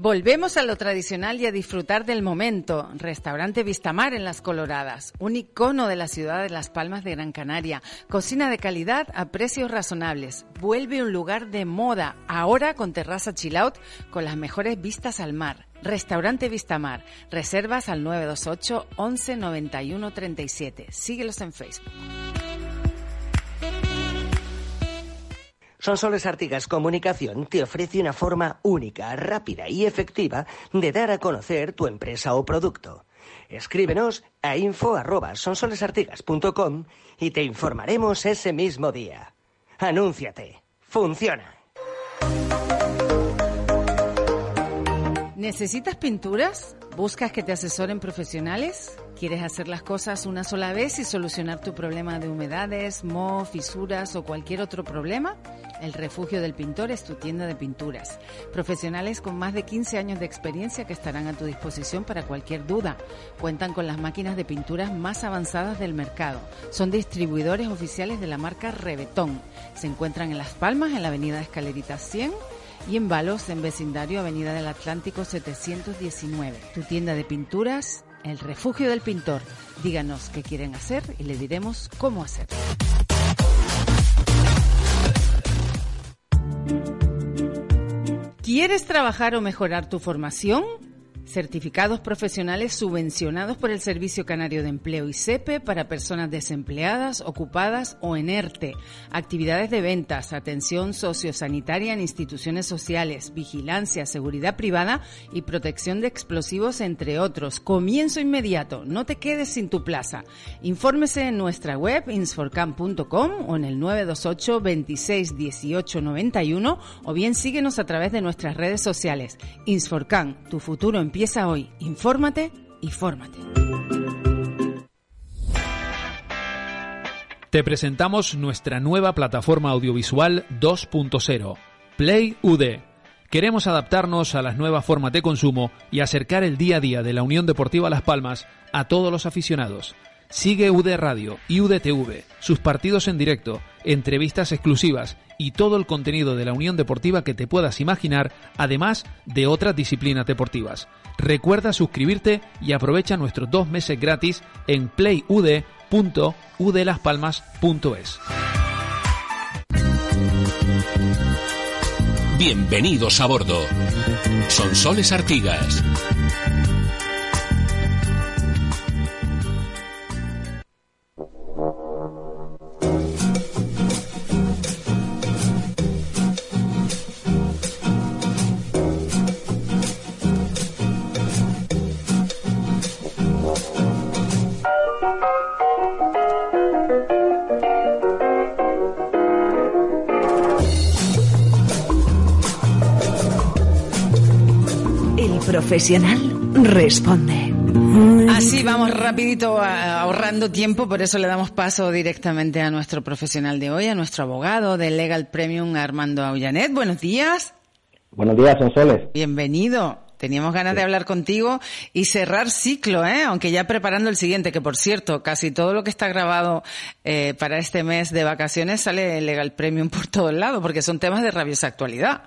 Volvemos a lo tradicional y a disfrutar del momento. Restaurante Vistamar en Las Coloradas, un icono de la ciudad de Las Palmas de Gran Canaria. Cocina de calidad a precios razonables. Vuelve un lugar de moda, ahora con terraza chill out, con las mejores vistas al mar. Restaurante Vistamar. Reservas al 928 11 91 37. Síguelos en Facebook. Sonsoles Artigas Comunicación te ofrece una forma única, rápida y efectiva de dar a conocer tu empresa o producto. Escríbenos a info@sonsolesartigas.com y te informaremos ese mismo día. Anúnciate. Funciona. ¿Necesitas pinturas? ¿Buscas que te asesoren profesionales? ¿Quieres hacer las cosas una sola vez y solucionar tu problema de humedades, moho, fisuras o cualquier otro problema? El Refugio del Pintor es tu tienda de pinturas. Profesionales con más de 15 años de experiencia que estarán a tu disposición para cualquier duda. Cuentan con las máquinas de pinturas más avanzadas del mercado. Son distribuidores oficiales de la marca Rebetón. Se encuentran en Las Palmas, en la avenida Escalerita 100 y en Balos, en vecindario Avenida del Atlántico 719. Tu tienda de pinturas, el refugio del pintor. Díganos qué quieren hacer y le diremos cómo hacer. ¿Quieres trabajar o mejorar tu formación? Certificados profesionales subvencionados por el Servicio Canario de Empleo y SEPE para personas desempleadas, ocupadas o en ERTE. Actividades de ventas, atención sociosanitaria en instituciones sociales, vigilancia, seguridad privada y protección de explosivos, entre otros. Comienzo inmediato. No te quedes sin tu plaza. Infórmese en nuestra web insforcam.com o en el 928 26 18 91 o bien síguenos a través de nuestras redes sociales. Insforcam, tu futuro en Empieza hoy. Infórmate y fórmate. Te presentamos nuestra nueva plataforma audiovisual 2.0, Play UD. Queremos adaptarnos a las nuevas formas de consumo y acercar el día a día de la Unión Deportiva Las Palmas a todos los aficionados. Sigue UD Radio y UDTV, sus partidos en directo, entrevistas exclusivas y todo el contenido de la Unión Deportiva que te puedas imaginar, además de otras disciplinas deportivas. Recuerda suscribirte y aprovecha nuestros dos meses gratis en playud.udelaspalmas.es. Bienvenidos a bordo. Son Soles Artigas. Profesional responde. Así vamos rapidito ahorrando tiempo, por eso le damos paso directamente a nuestro profesional de hoy, a nuestro abogado de Legal Premium, Armando Aullanet. Buenos días. Buenos días, Sonsoles. Bienvenido. Teníamos ganas de hablar contigo y cerrar ciclo, ¿eh? aunque ya preparando el siguiente, que por cierto, casi todo lo que está grabado eh, para este mes de vacaciones sale Legal Premium por todos lados, porque son temas de rabiosa actualidad.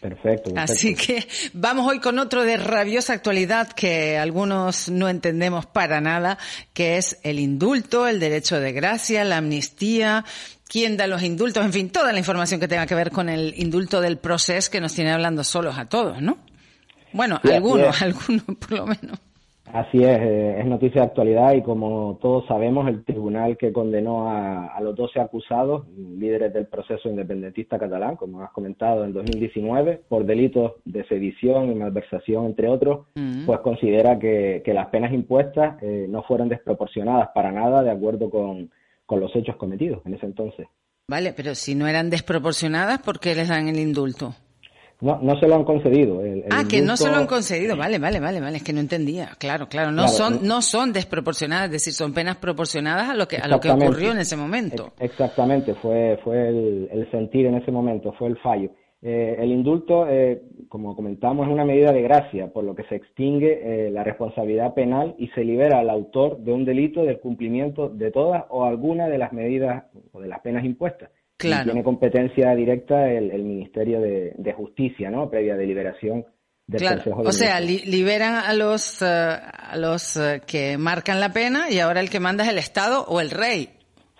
Perfecto, Así que vamos hoy con otro de rabiosa actualidad que algunos no entendemos para nada, que es el indulto, el derecho de gracia, la amnistía, quién da los indultos, en fin, toda la información que tenga que ver con el indulto del proceso que nos tiene hablando solos a todos, ¿no? Bueno, algunos, algunos por lo menos. Así es, eh, es noticia de actualidad y como todos sabemos, el tribunal que condenó a, los 12 acusados, líderes del proceso independentista catalán, como has comentado, en 2019, por delitos de sedición y malversación, entre otros, mm. pues considera que, las penas impuestas eh, no fueron desproporcionadas para nada de acuerdo con, con los hechos cometidos en ese entonces. Vale, pero si no eran desproporcionadas, ¿por qué les dan el indulto? No, no se lo han concedido. ah, que no se lo han concedido. Vale, vale, vale, vale. Es que no entendía. Claro, claro. No son, no son desproporcionadas, es decir, son penas proporcionadas a lo que, a lo que ocurrió en ese momento. Exactamente, fue, fue el, sentir en ese momento, fue el fallo. Eh, el indulto, eh, como comentamos, es una medida de gracia, por lo que se extingue eh, la responsabilidad penal y se libera al autor de un delito del cumplimiento de todas o alguna de las medidas o de las penas impuestas. Tiene competencia directa el, Ministerio de, Justicia, ¿no? Previa deliberación del Consejo de O sea, liberan a los, eh, a los eh, que marcan la pena y ahora el que manda es el Estado o el rey.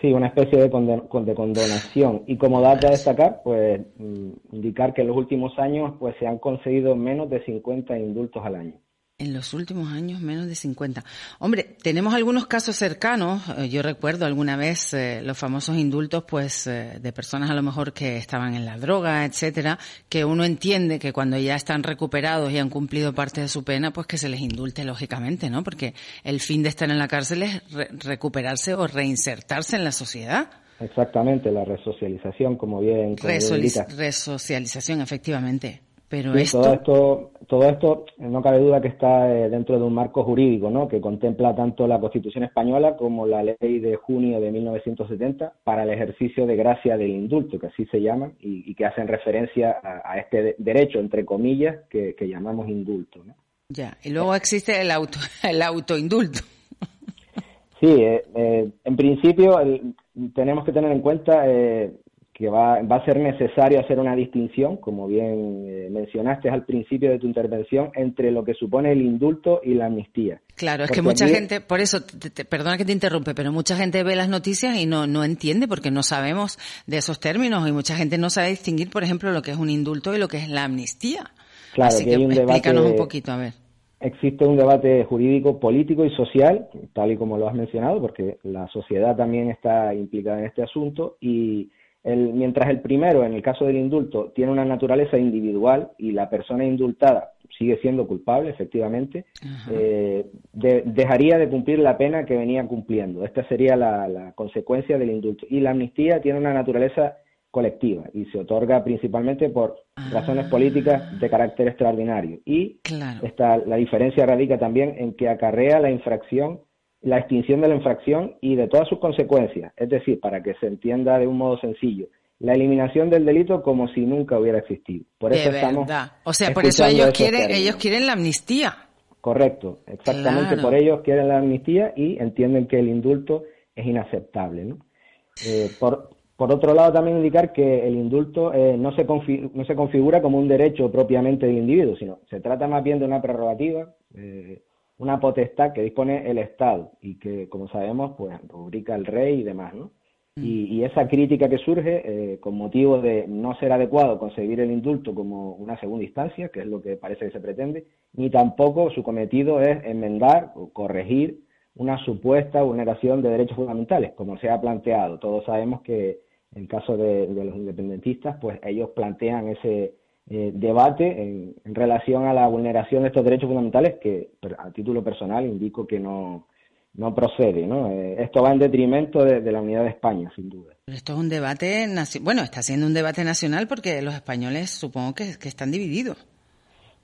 Sí, una especie de, de condonación. Y como dato a destacar, pues mm, indicar que en los últimos años pues se han concedido menos de 50 indultos al año. En los últimos años, menos de 50. Hombre, tenemos algunos casos cercanos. Eh, yo recuerdo alguna vez eh, los famosos indultos, pues, eh, de personas a lo mejor que estaban en la droga, etcétera, que uno entiende que cuando ya están recuperados y han cumplido parte de su pena, pues que se les indulte, lógicamente, ¿no? Porque el fin de estar en la cárcel es recuperarse o reinsertarse en la sociedad. Exactamente, la resocialización, como bien. Como resocialización, efectivamente. Pero Sí, esto... todo esto, todo esto no cabe duda que está eh, dentro de un marco jurídico, ¿no? Que contempla tanto la Constitución española como la Ley de junio de 1970 para el ejercicio de gracia del indulto, que así se llaman y, y que hacen referencia a, a este de- derecho entre comillas que, que llamamos indulto, ¿no? Ya, y luego existe el auto, el autoindulto. Sí, eh, eh, en principio el- tenemos que tener en cuenta eh, que va, va a ser necesario hacer una distinción, como bien eh, mencionaste al principio de tu intervención, entre lo que supone el indulto y la amnistía. Claro, es que mucha aquí- gente, por eso, te- te- perdona que te interrumpe, pero mucha gente ve las noticias y no, no entiende porque no sabemos de esos términos y mucha gente no sabe distinguir, por ejemplo, lo que es un indulto y lo que es la amnistía. Claro, Así que que, hay un explícanos debate- un poquito, a ver. Existe un debate jurídico, político y social, tal y como lo has mencionado, porque la sociedad también está implicada en este asunto y el, mientras el primero, en el caso del indulto, tiene una naturaleza individual y la persona indultada sigue siendo culpable, efectivamente, eh, de- dejaría de cumplir la pena que venía cumpliendo. Esta sería la, la consecuencia del indulto. Y la amnistía tiene una naturaleza colectiva y se otorga principalmente por razones políticas de carácter extraordinario. Y Claro. esta, la diferencia radica también en que acarrea la infracción, la extinción de la infracción y de todas sus consecuencias. Es decir, para que se entienda de un modo sencillo, la eliminación del delito como si nunca hubiera existido. Por eso de estamos verdad. O sea, por eso ellos quieren, términos. ellos quieren la amnistía. Correcto, exactamente Claro. por ellos quieren la amnistía y entienden que el indulto es inaceptable. ¿no? Eh, por, por otro lado, también indicar que el indulto eh, no, se no se configura como un derecho propiamente del individuo, sino se trata más bien de una prerrogativa, eh, una potestad que dispone el Estado y que, como sabemos, pues rubrica el rey y demás. ¿no? Y, y esa crítica que surge eh, con motivo de no ser adecuado concebir el indulto como una segunda instancia, que es lo que parece que se pretende, ni tampoco su cometido es enmendar o corregir una supuesta vulneración de derechos fundamentales, como se ha planteado. Todos sabemos que en el caso de, de los independentistas, pues ellos plantean ese eh, debate en, en relación a la vulneración de estos derechos fundamentales que a título personal indico que no, no procede. ¿no? Eh, esto va en detrimento de, de la unidad de España, sin duda. Pero esto es un debate, bueno, está siendo un debate nacional porque los españoles supongo que, que están divididos.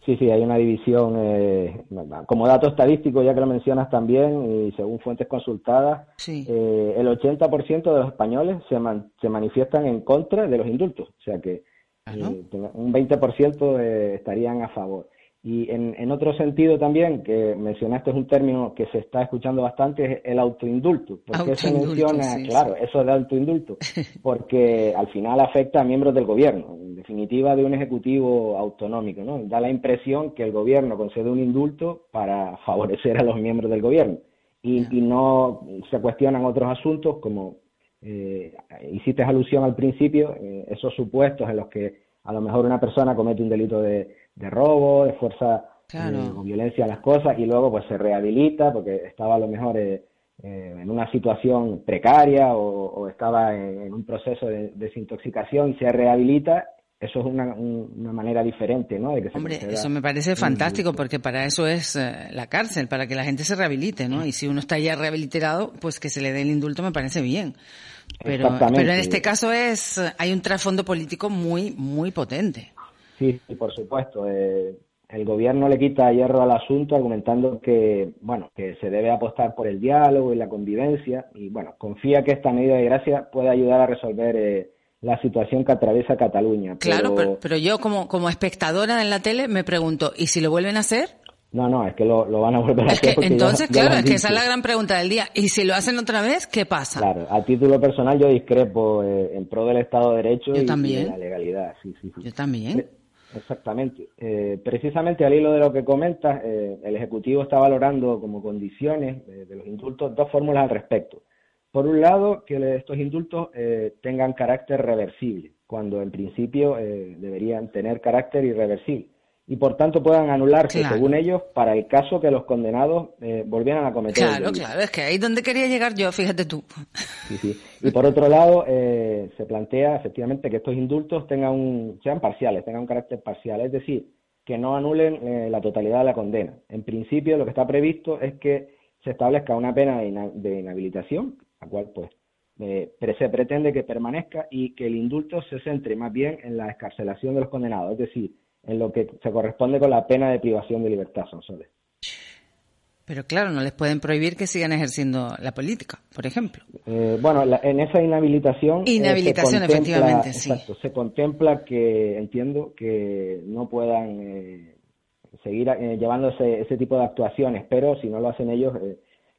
Sí, sí, hay una división, eh, como dato estadístico, ya que lo mencionas también, y según fuentes consultadas, eh, el 80% de los españoles se, man- se manifiestan en contra de los indultos, o sea que eh, un 20% eh, estarían a favor. Y en, en otro sentido también, que mencionaste es un término que se está escuchando bastante, es el autoindulto. ¿Por qué se menciona? sí, claro, eso de autoindulto, porque al final afecta a miembros del gobierno, en definitiva de un ejecutivo autonómico, ¿no? Da la impresión que el gobierno concede un indulto para favorecer a los miembros del gobierno y, y no se cuestionan otros asuntos como eh, hiciste alusión al principio, eh, esos supuestos en los que a lo mejor una persona comete un delito de, de robo, de fuerza Claro. eh, o violencia a las cosas y luego pues se rehabilita porque estaba a lo mejor eh, en una situación precaria o, o estaba en, en un proceso de desintoxicación y se rehabilita, eso es una, un- una manera diferente, ¿no? De que se Hombre, eso me parece fantástico porque para eso es la cárcel, para que la gente se rehabilite, ¿no? Y si uno está ya rehabilitado, pues que se le dé el indulto me parece bien. Pero, pero en este caso es, hay un trasfondo político muy, muy potente. Sí, sí, por supuesto. eh, el gobierno le quita hierro al asunto argumentando que, bueno, que se debe apostar por el diálogo y la convivencia y, bueno, confía que esta medida de gracia puede ayudar a resolver eh, la situación que atraviesa Cataluña. Claro, pero, pero yo como, como espectadora en la tele me pregunto, ¿y si lo vuelven a hacer? No, no, es que lo, lo van a volver a Es que hacer. porque entonces, ya claro, es que esa es la gran pregunta del día. ¿Y si lo hacen otra vez, qué pasa? Claro, a título personal yo discrepo eh, en pro del Estado de Derecho Yo y, de la legalidad. Sí, sí, sí. Yo también. Exactamente. Eh, precisamente al hilo de lo que comentas, eh, el Ejecutivo está valorando como condiciones eh, de los indultos dos fórmulas al respecto. Por un lado, que estos indultos eh, tengan carácter reversible, cuando en principio eh, deberían tener carácter irreversible, y por tanto puedan anularse, Claro. según ellos, para el caso que los condenados eh, volvieran a cometer Claro, claro, es que ahí es donde quería llegar yo, fíjate tú. Sí, sí. Y por otro lado, eh, se plantea efectivamente que estos indultos tengan un, sean parciales, tengan un carácter parcial, es decir, que no anulen eh, la totalidad de la condena. En principio, lo que está previsto es que se establezca una pena de, ina- de inhabilitación, la cual pues eh, se pretende que permanezca y que el indulto se centre más bien en la escarcelación de los condenados, es decir, en lo que se corresponde con la pena de privación de libertad, Sonsoles. Pero claro, no les pueden prohibir que sigan ejerciendo la política, por ejemplo. Eh, bueno, en esa inhabilitación. Eh, inhabilitación, efectivamente, sí. Exacto, se contempla que, entiendo, que no puedan eh, seguir llevando ese, ese, tipo de actuaciones, pero si no lo hacen ellos,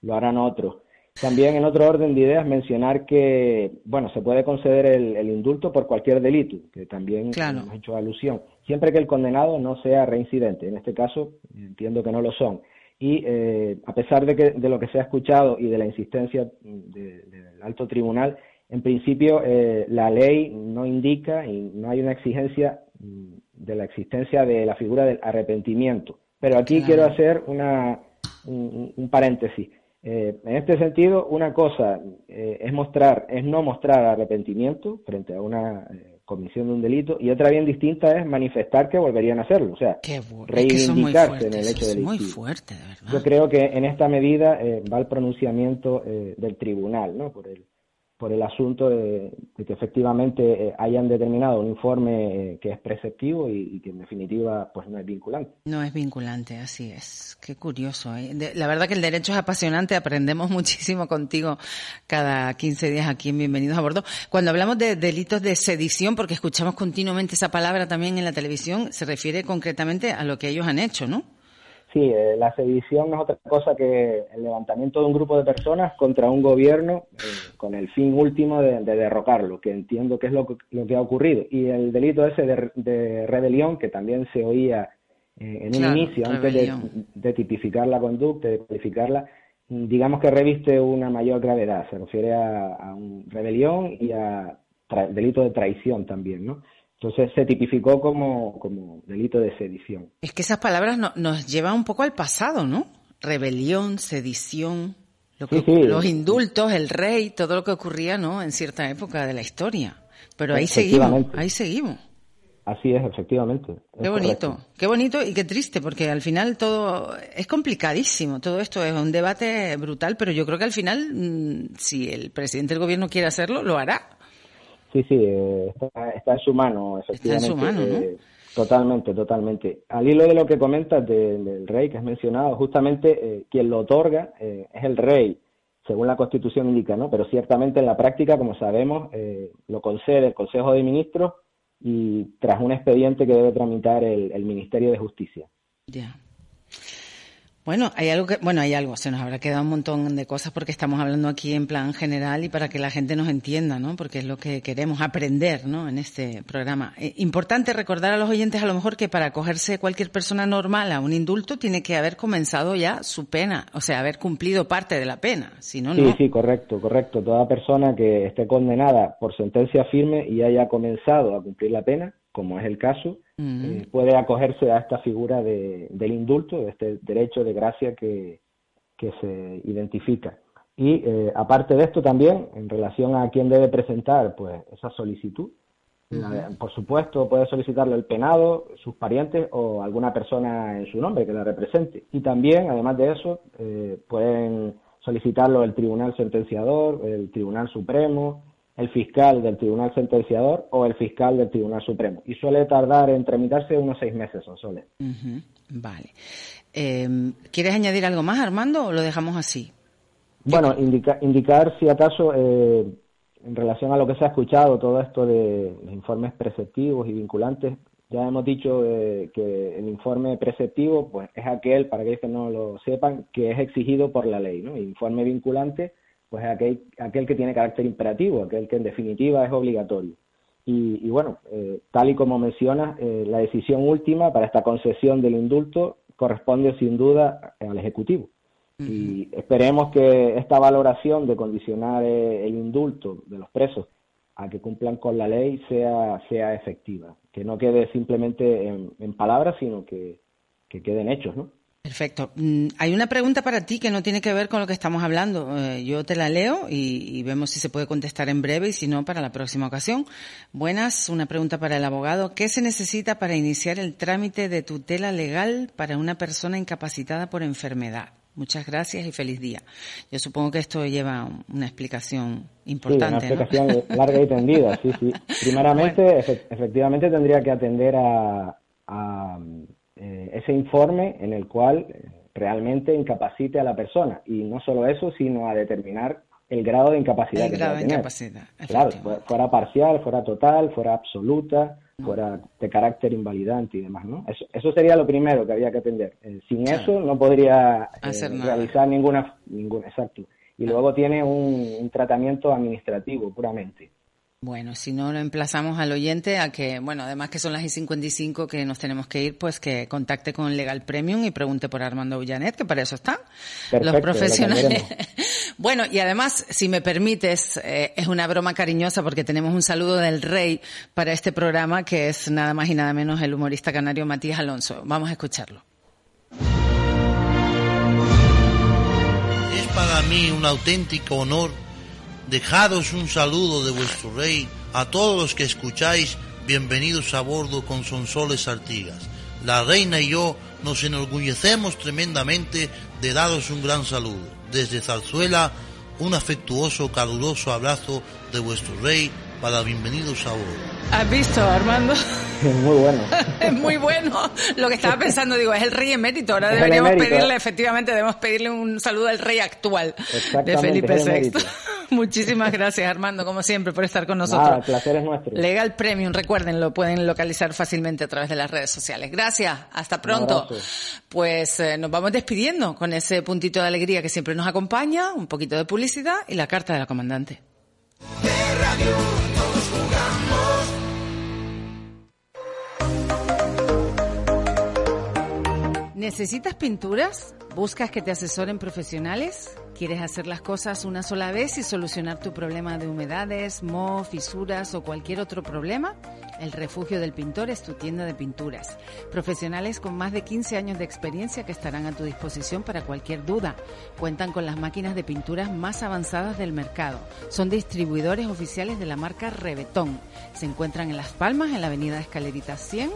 lo harán otros. También, en otro orden de ideas, mencionar que, bueno, se puede conceder el, indulto por cualquier delito, que también hemos hecho alusión, siempre que el condenado no sea reincidente. En este caso, entiendo que no lo son y eh, a pesar de, que, de lo que se ha escuchado y de la insistencia del alto tribunal, en principio eh, la ley no indica y no hay una exigencia mm, de la existencia de la figura del arrepentimiento. Pero aquí quiero hacer una, un, paréntesis. Eh, en este sentido, una cosa es mostrar, es no mostrar arrepentimiento frente a una comisión de un delito y otra bien distinta es manifestar que volverían a hacerlo, o sea, reivindicarse en el hecho delictivo. Muy fuerte, de verdad. Yo creo que en esta medida eh, va el pronunciamiento eh, del tribunal, ¿no? Por el por el asunto de, que efectivamente eh, hayan determinado un informe eh, que es preceptivo y, que en definitiva pues no es vinculante. No es vinculante, así es. Qué curioso. ¿eh? la verdad que el derecho es apasionante, aprendemos muchísimo contigo cada 15 días aquí en Bienvenidos a Bordo. Cuando hablamos de delitos de sedición, porque escuchamos continuamente esa palabra también en la televisión, se refiere concretamente a lo que ellos han hecho, ¿no? Sí, eh, la sedición no es otra cosa que el levantamiento de un grupo de personas contra un gobierno eh, con el fin último de, derrocarlo, que entiendo que es lo, lo, que ha ocurrido. Y el delito ese de, rebelión, que también se oía eh, en un inicio, antes de, tipificar la conducta, de calificarla, digamos que reviste una mayor gravedad. Se refiere a, a un rebelión y a delito de traición también, ¿no? Entonces se tipificó como, como delito de sedición. Es que esas palabras nos llevan un poco al pasado, ¿no? Rebelión, sedición, los indultos, el rey, todo lo que ocurría, ¿no? En cierta época de la historia. Pero ahí seguimos, ahí seguimos. Así es, efectivamente. qué bonito, qué bonito y qué triste, porque al final todo es complicadísimo. Todo esto es un debate brutal, pero yo creo que al final, mm, si el presidente del gobierno quiere hacerlo, lo hará. Sí, sí, eh, está, en su mano, efectivamente. Está en su mano, eh, totalmente, totalmente. Al hilo de lo que comentas del rey que has mencionado, justamente eh, quien lo otorga es el rey, según la Constitución indica, ¿no? Pero ciertamente en la práctica, como sabemos, lo concede el Consejo de Ministros y tras un expediente que debe tramitar el, el Ministerio de Justicia. Ya. Bueno, hay algo que, bueno, hay algo, se nos habrá quedado un montón de cosas porque estamos hablando aquí en plan general y para que la gente nos entienda, ¿no? Porque es lo que queremos aprender, ¿no? En este programa. Eh, importante recordar a los oyentes a lo mejor que para acogerse cualquier persona normal a un indulto tiene que haber comenzado ya su pena, o sea, haber cumplido parte de la pena, si no, no. Sí, sí, correcto, correcto. Toda persona que esté condenada por sentencia firme y haya comenzado a cumplir la pena, como es el caso, eh, puede acogerse a esta figura de, del indulto, de este derecho de gracia que, que se identifica. Y eh, aparte de esto también, en relación a quién debe presentar pues esa solicitud, por supuesto puede solicitarlo el penado, sus parientes o alguna persona en su nombre que la represente. Y también, además de eso, eh, pueden solicitarlo el Tribunal Sentenciador, el Tribunal Supremo, el fiscal del tribunal sentenciador o el fiscal del tribunal supremo. Y suele tardar en tramitarse unos seis meses, son soles. Vale. Em, ¿Quieres añadir algo más, Armando, o lo dejamos así? Bueno, indicar si acaso, eh, en relación a lo que se ha escuchado, todo esto de los informes preceptivos y vinculantes, ya hemos dicho eh, que el informe preceptivo pues es aquel, para que no lo sepan, que es exigido por la ley, ¿no? Informe vinculante pues aquel, aquel que tiene carácter imperativo, aquel que en definitiva es obligatorio. Y, bueno, eh, tal y como mencionas, eh, la decisión última para esta concesión del indulto corresponde sin duda al Ejecutivo. Y esperemos que esta valoración de condicionar eh, el indulto de los presos a que cumplan con la ley sea, sea efectiva, que no quede simplemente en, en palabras, sino que, que queden hechos, ¿no? Perfecto. Mm, hay una pregunta para ti que no tiene que ver con lo que estamos hablando. Eh, yo te la leo y, vemos si se puede contestar en breve y si no, para la próxima ocasión. Buenas, una pregunta para el abogado. ¿Qué se necesita para iniciar el trámite de tutela legal para una persona incapacitada por enfermedad? Muchas gracias y feliz día. Yo supongo que esto lleva una explicación importante. Sí, una explicación larga y tendida, sí, sí. Primeramente, efectivamente tendría que atender a, a eh, ese informe en el cual eh, realmente incapacite a la persona. Y no solo eso, sino a determinar el grado de incapacidad El que grado de tener. incapacidad, Claro, fu- fuera parcial, fuera total, fuera absoluta, fuera de carácter invalidante y demás, ¿no? Eso, eso sería lo primero que había que atender. Eh, sin Claro. eso no podría eh, Hacer realizar ninguna, ninguna, exacto. Y luego tiene un, un tratamiento administrativo puramente. Bueno, si no lo emplazamos al oyente a que, bueno, además que son las y 55 que nos tenemos que ir, pues que contacte con Legal Premium y pregunte por Armando Ullanet, que para eso están los Perfecto, profesionales. bueno, y además, si me permites, eh, es una broma cariñosa porque tenemos un saludo del rey para este programa que es nada más y nada menos el humorista canario Matías Alonso. Vamos a escucharlo. Es para mí un auténtico honor dejaros un saludo de vuestro rey a todos los que escucháis. Bienvenidos a bordo con Sonsoles Artigas. La reina y yo nos enorgullecemos tremendamente de daros un gran saludo. Desde Zarzuela, un afectuoso, caluroso abrazo de vuestro rey para bienvenidos a. ¿Has visto, Armando? Muy bueno. Es muy bueno. Lo que estaba pensando, digo, es el rey emérito. Ahora Es deberíamos emérito, pedirle, ¿eh? efectivamente, debemos pedirle un saludo al rey actual de Felipe es el VI. Muchísimas gracias, Armando, como siempre, por estar con nosotros. Nada, el placer es nuestro. Legal Premium, recuerden, lo pueden localizar fácilmente a través de las redes sociales. Gracias, hasta pronto. Pues eh, nos vamos despidiendo con ese puntito de alegría que siempre nos acompaña, un poquito de publicidad y la carta de la comandante. ¿Necesitas pinturas? ¿Buscas que te asesoren profesionales? ¿Quieres hacer las cosas una sola vez y solucionar tu problema de humedades, moho, fisuras o cualquier otro problema? El Refugio del Pintor es tu tienda de pinturas. Profesionales con más de 15 años de experiencia que estarán a tu disposición para cualquier duda. Cuentan con las máquinas de pinturas más avanzadas del mercado. Son distribuidores oficiales de la marca Rebetón. Se encuentran en Las Palmas, en la avenida Escalerita 100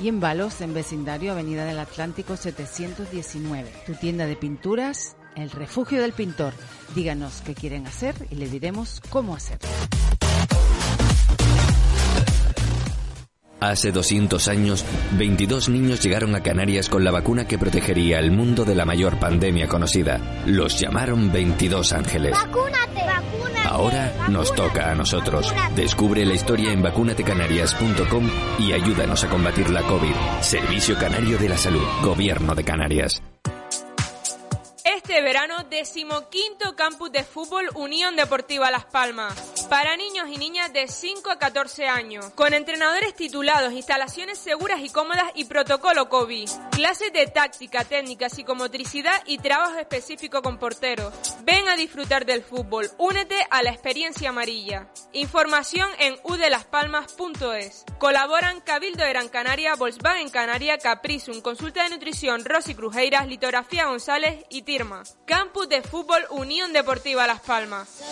y en Balos, en vecindario Avenida del Atlántico 719. Tu tienda de pinturas, el refugio del pintor. Díganos qué quieren hacer y le diremos cómo hacerlo. Hace 200 años, 22 niños llegaron a Canarias con la vacuna que protegería al mundo de la mayor pandemia conocida. Los llamaron 22 ángeles. ¡Vacúnate! ¡Vacúnate! Ahora nos toca a nosotros. Descubre la historia en vacunatecanarias.com y ayúdanos a combatir la COVID. Servicio Canario de la Salud. Gobierno de Canarias. Este verano, decimoquinto campus de fútbol Unión Deportiva Las Palmas. Para niños y niñas de 5 a 14 años. Con entrenadores titulados, instalaciones seguras y cómodas y protocolo COVID. Clases de táctica, técnica, psicomotricidad y trabajo específico con porteros. Ven a disfrutar del fútbol. Únete a la experiencia amarilla. Información en udelaspalmas.es. Colaboran Cabildo de Gran Canaria, Volkswagen Canaria, Caprisum, Consulta de Nutrición, Rosy Crujeiras, Litografía González y Tirma. Campus de Fútbol Unión Deportiva Las Palmas.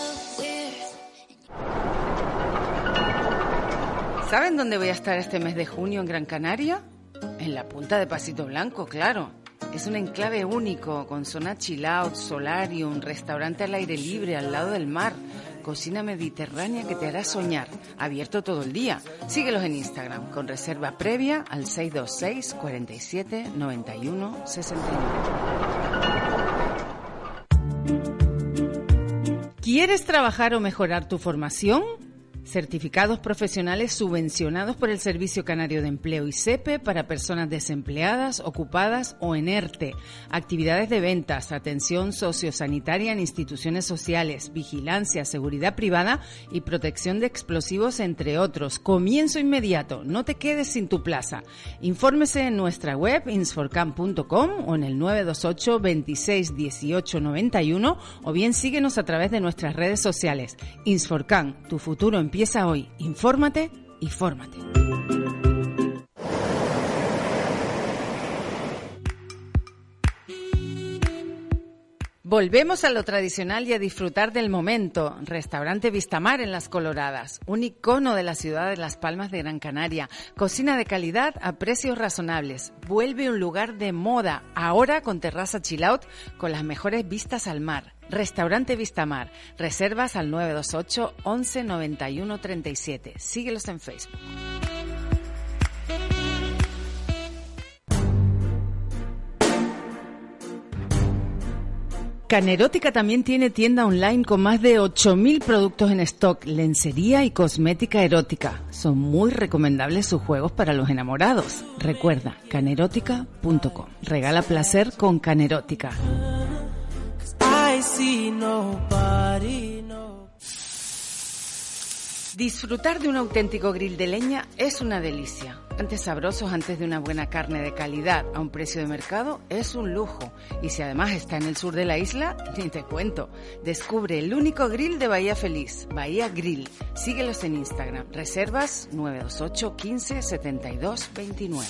¿Saben dónde voy a estar este mes de junio en Gran Canaria? En la punta de Pasito Blanco, claro. Es un enclave único, con zona chill out, solarium, restaurante al aire libre, al lado del mar, cocina mediterránea que te hará soñar, abierto todo el día. Síguelos en Instagram, con reserva previa al 626 47 91 69. ¿Quieres trabajar o mejorar tu formación? Certificados profesionales subvencionados por el Servicio Canario de Empleo y SEPE para personas desempleadas, ocupadas o en ERTE. Actividades de ventas, atención sociosanitaria en instituciones sociales, vigilancia, seguridad privada y protección de explosivos, entre otros. Comienzo inmediato. No te quedes sin tu plaza. Infórmese en nuestra web insforcam.com o en el 928 26 18 91 o bien síguenos a través de nuestras redes sociales. Insforcam, tu futuro empieza hoy. Infórmate y fórmate. Volvemos a lo tradicional y a disfrutar del momento. Restaurante Vistamar en Las Coloradas, un icono de la ciudad de Las Palmas de Gran Canaria. Cocina de calidad a precios razonables. Vuelve un lugar de moda, ahora con terraza chill out, con las mejores vistas al mar. Restaurante Vistamar. Reservas al 928 11 91 37. Síguelos en Facebook. Canerótica también tiene tienda online con más de 8.000 productos en stock, lencería y cosmética erótica. Son muy recomendables sus juegos para los enamorados. Recuerda, canerótica.com. Regala placer con Canerótica. Disfrutar de un auténtico grill de leña es una delicia. Antes sabrosos, antes de una buena carne de calidad a un precio de mercado, es un lujo. Y si además está en el sur de la isla, ni te cuento. Descubre el único grill de Bahía Feliz, Bahía Grill. Síguelos en Instagram. Reservas 928 15 72 29.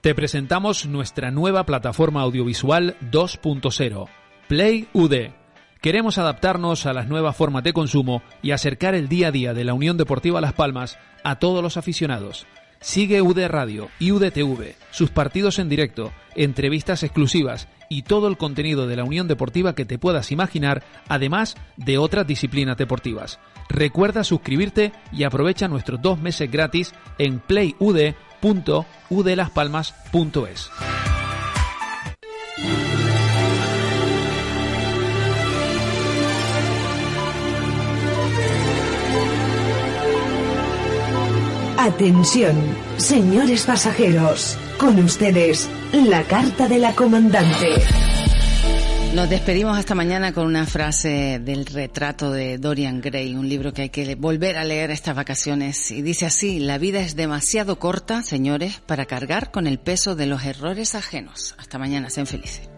Te presentamos nuestra nueva plataforma audiovisual 2.0, Play UD Queremos adaptarnos a las nuevas formas de consumo y acercar el día a día de la Unión Deportiva Las Palmas a todos los aficionados. Sigue UD Radio y UDTV, sus partidos en directo, entrevistas exclusivas y todo el contenido de la Unión Deportiva que te puedas imaginar, además de otras disciplinas deportivas. Recuerda suscribirte y aprovecha nuestros dos meses gratis en playud.udlaspalmas.es. Atención, señores pasajeros, con ustedes la carta de la comandante. Nos despedimos hasta mañana con una frase del retrato de Dorian Gray, un libro que hay que volver a leer estas vacaciones. Y dice así, la vida es demasiado corta, señores, para cargar con el peso de los errores ajenos. Hasta mañana, sean felices.